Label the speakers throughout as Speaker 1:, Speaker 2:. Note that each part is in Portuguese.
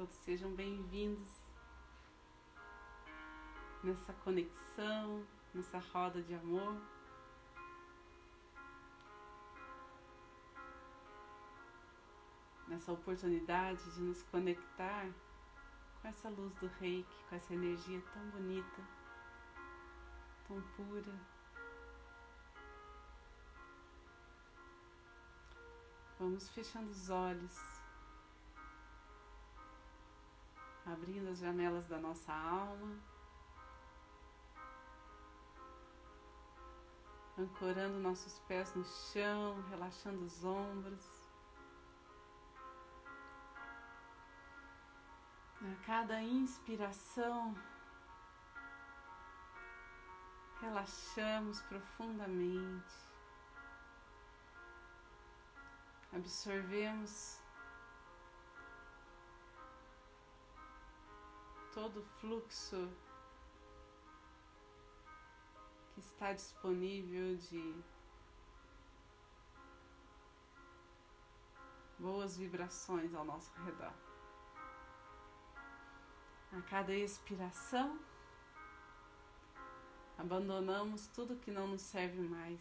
Speaker 1: Todos sejam bem-vindos nessa conexão, nessa roda de amor. Nessa oportunidade de nos conectar com essa luz do reiki, com essa energia tão bonita, tão pura. Vamos fechando os olhos, abrindo as janelas da nossa alma, ancorando nossos pés no chão, relaxando os ombros. A cada inspiração, relaxamos profundamente, absorvemos todo o fluxo que está disponível de boas vibrações ao nosso redor. A cada expiração, abandonamos tudo que não nos serve mais.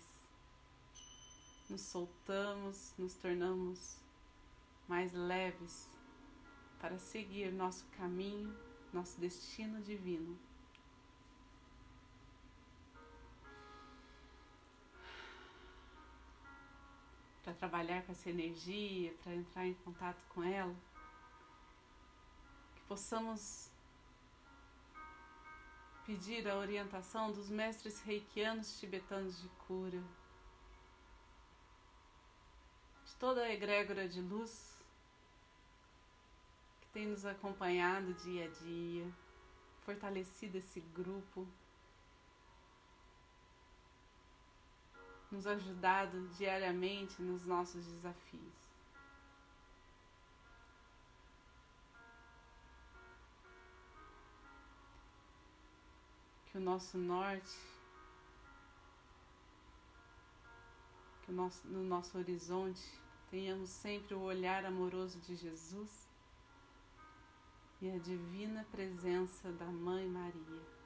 Speaker 1: Nos soltamos, nos tornamos mais leves para seguir nosso caminho, nosso destino divino. Para trabalhar com essa energia, para entrar em contato com ela, que possamos pedir a orientação dos mestres reikianos tibetanos de cura, de toda a egrégora de luz tem nos acompanhado dia a dia, fortalecido esse grupo, nos ajudado diariamente nos nossos desafios. que o nosso norte, que o nosso, no nosso horizonte tenhamos sempre o olhar amoroso de Jesus e a divina presença da Mãe Maria.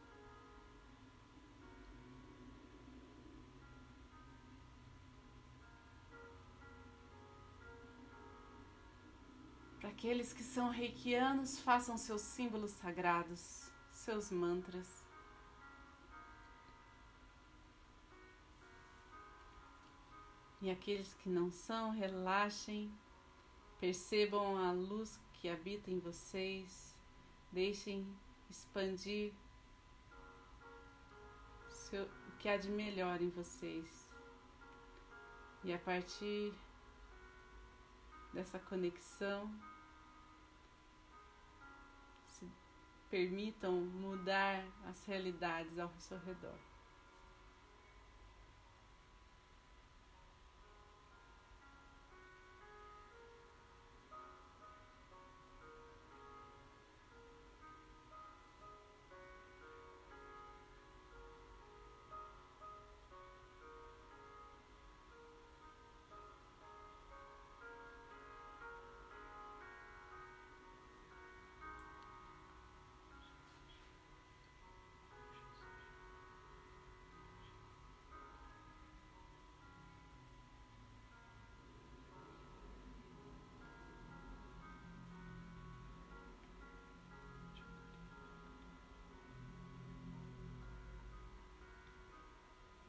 Speaker 1: Para aqueles que são reikianos, façam seus símbolos sagrados, seus mantras. E aqueles que não são, relaxem, percebam a luz que habita em vocês, deixem expandir seu, o que há de melhor em vocês. E a partir dessa conexão, se permitam mudar as realidades ao seu redor.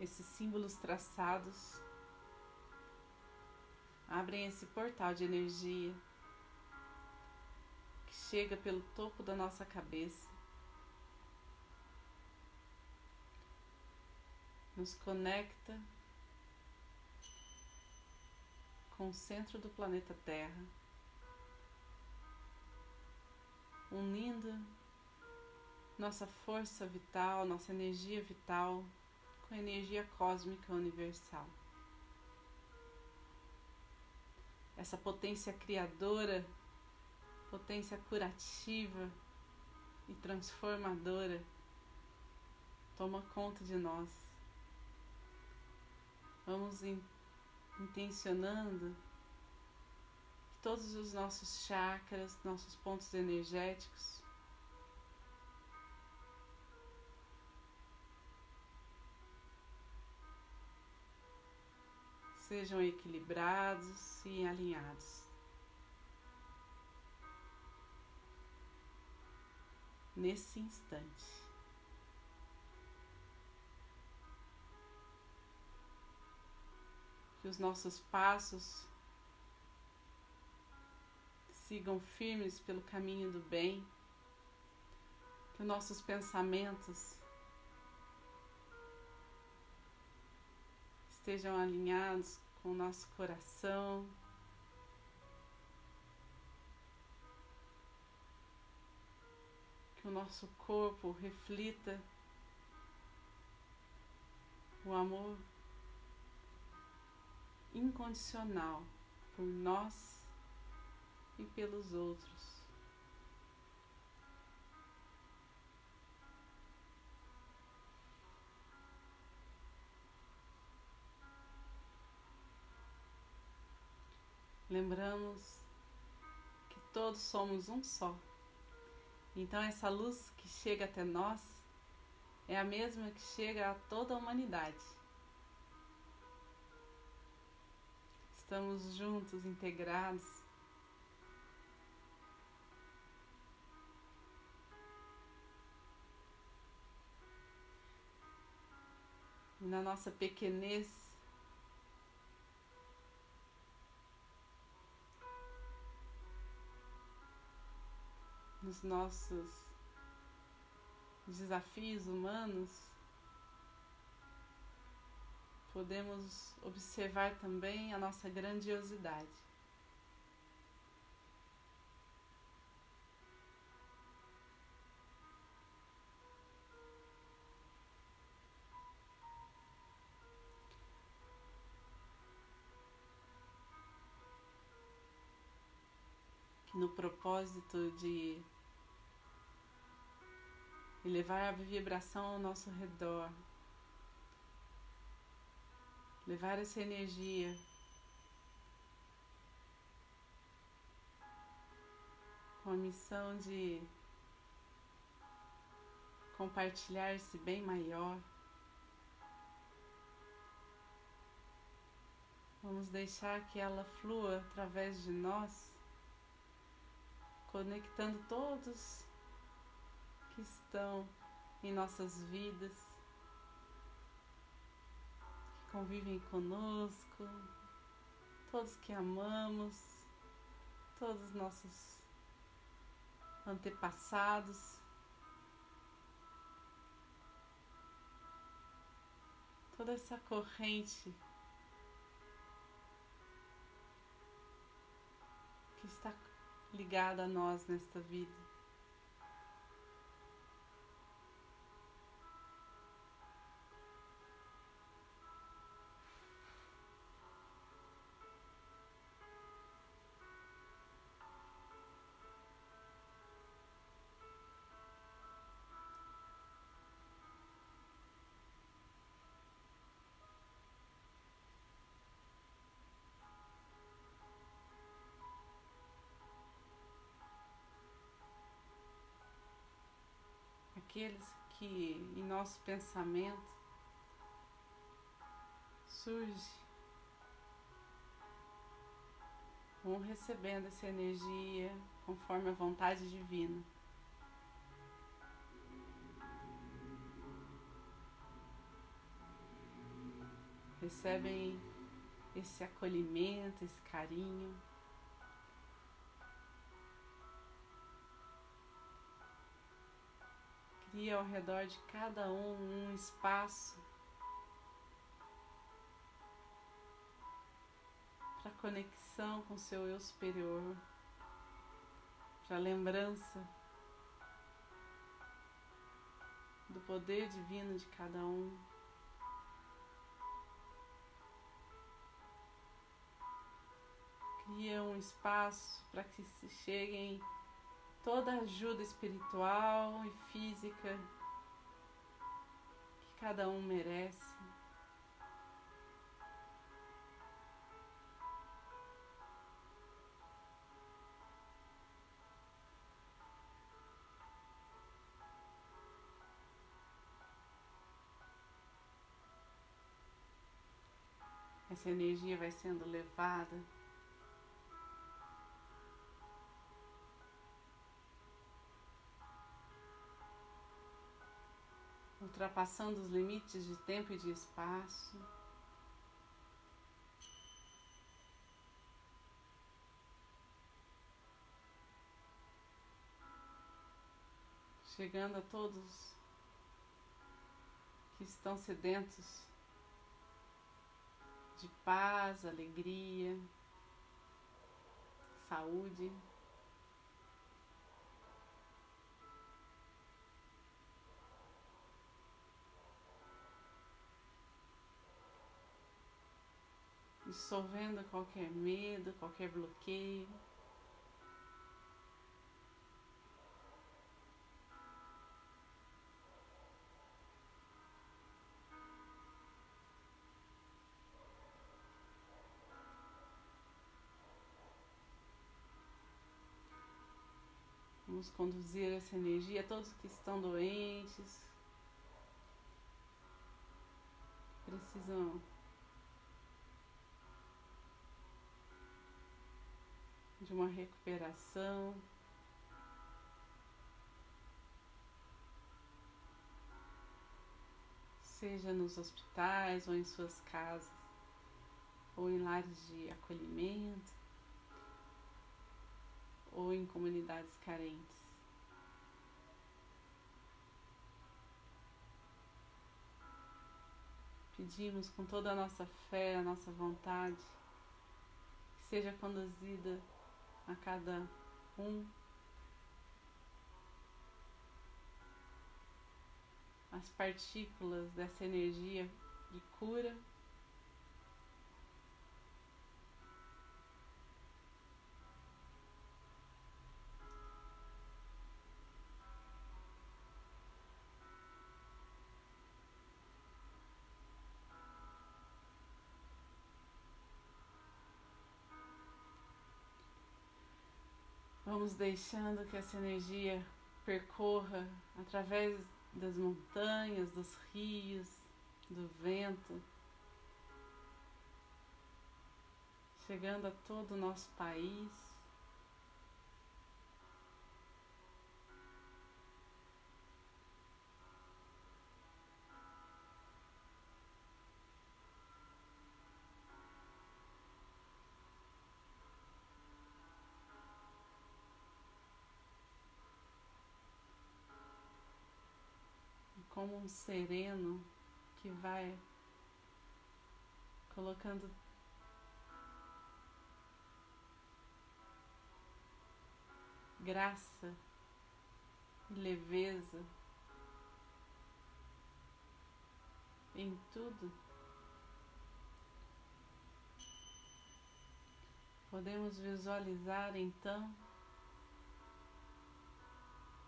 Speaker 1: Esses símbolos traçados. Abrem esse portal de energia que chega pelo topo da nossa cabeça, nos conecta com o centro do planeta Terra, unindo nossa força vital, nossa energia vital com a energia cósmica universal. Essa potência criadora, potência curativa e transformadora toma conta de nós. Vamos in intencionando que todos os nossos chakras, nossos pontos energéticos. Sejam equilibrados e alinhados. Nesse instante. que os nossos passos sigam firmes pelo caminho do bem, que os nossos pensamentos estejam alinhados com o nosso coração. Que o nosso corpo reflita o amor incondicional por nós e pelos outros. Lembramos que todos somos um só. Então, essa luz que chega até nós é a mesma que chega a toda a humanidade. Estamos juntos, integrados. Na nossa pequenez, nos nossos desafios humanos, podemos observar também a nossa grandiosidade. Propósito de elevar a vibração ao nosso redor, levar essa energia com a missão de compartilhar esse bem maior. Vamos deixar que ela flua através de nós, conectando todos que estão em nossas vidas convivem conosco, todos que amamos, todos nossos antepassados, toda essa corrente que está ligada a nós nesta vida. Aqueles que em nosso pensamento surge, vão recebendo essa energia conforme a vontade divina. Recebem esse acolhimento, esse carinho. Cria ao redor de cada um um espaço para conexão com seu eu superior, para lembrança do poder divino de cada um. Cria um espaço para que se cheguem toda ajuda espiritual e física que cada um merece. Essa energia vai sendo levada ultrapassando os limites de tempo e de espaço. Chegando a todos que estão sedentos de paz, alegria, saúde. Dissolvendo qualquer medo, qualquer bloqueio. Vamos conduzir essa energia a todos que estão doentes, precisam de uma recuperação. Seja nos hospitais ou em suas casas, ou em lares de acolhimento, ou em comunidades carentes. Pedimos com toda a nossa fé, a nossa vontade, que seja conduzida a cada um. As partículas dessa energia de cura. Vamos deixando que essa energia percorra através das montanhas, dos rios, do vento, chegando a todo o nosso país. Como um sereno que vai colocando graça e leveza em tudo. Podemos visualizar então,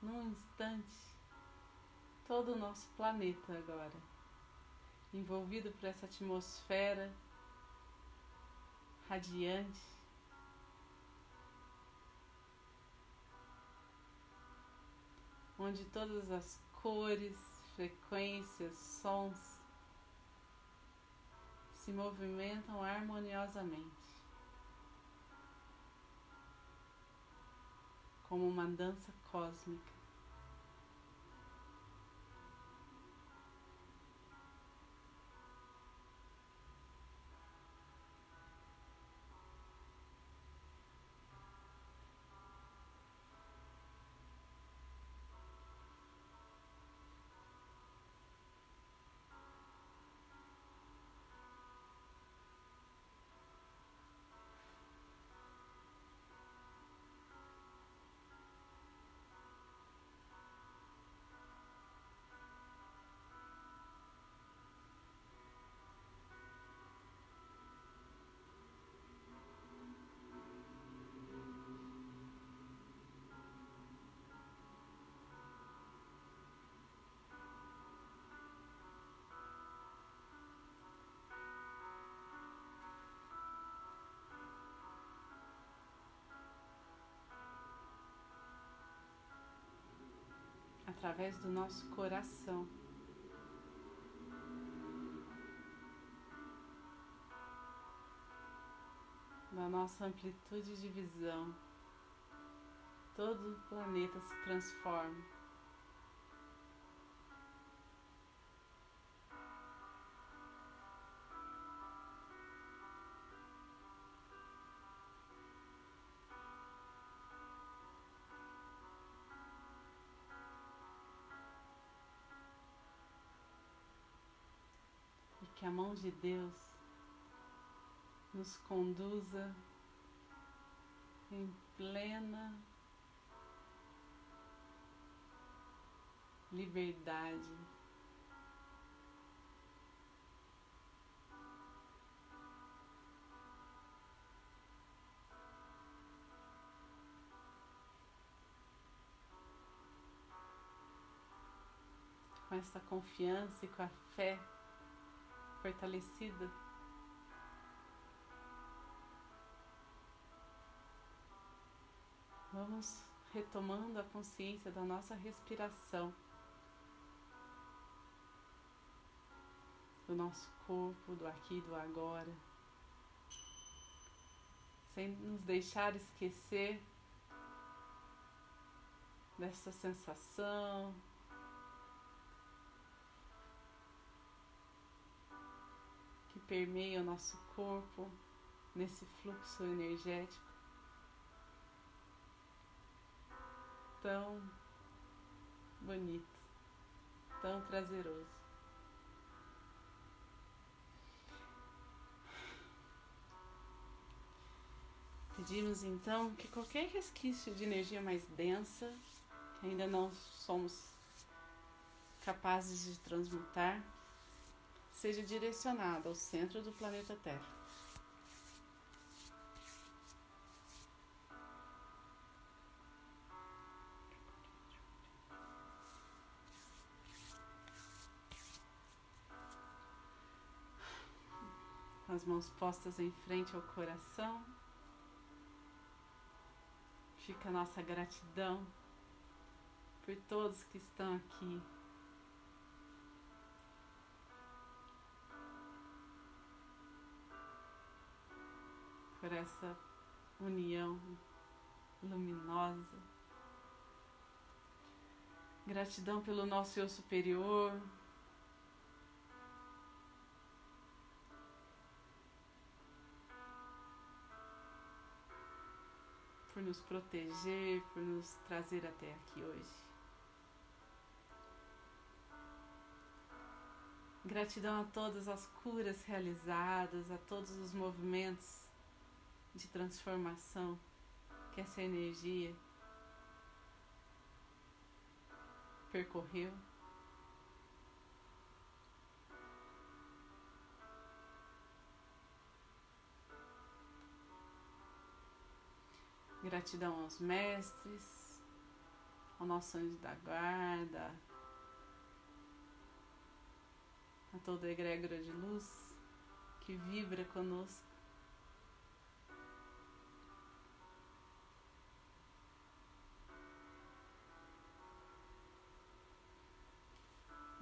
Speaker 1: num instante, todo o nosso planeta agora, envolvido por essa atmosfera radiante. Onde todas as cores, frequências, sons se movimentam harmoniosamente, como uma dança cósmica. através do nosso coração. Da nossa amplitude de visão, todo o planeta se transforma. A mão de Deus nos conduza em plena liberdade. Com essa confiança e com a fé fortalecida. Vamos retomando a consciência da nossa respiração, do nosso corpo, do aqui e do agora, sem nos deixar esquecer dessa sensação, permeia o nosso corpo nesse fluxo energético tão bonito, tão prazeroso. Pedimos então que qualquer resquício de energia mais densa, que ainda não somos capazes de transmutar, seja direcionada ao centro do planeta Terra. Com as mãos postas em frente ao coração, fica a nossa gratidão por todos que estão aqui por essa união luminosa. Gratidão pelo nosso eu superior. Por nos proteger, por nos trazer até aqui hoje. Gratidão a todas as curas realizadas, a todos os movimentos de transformação que essa energia percorreu. Gratidão aos mestres, ao nosso anjo da guarda, a toda a egrégora de luz que vibra conosco.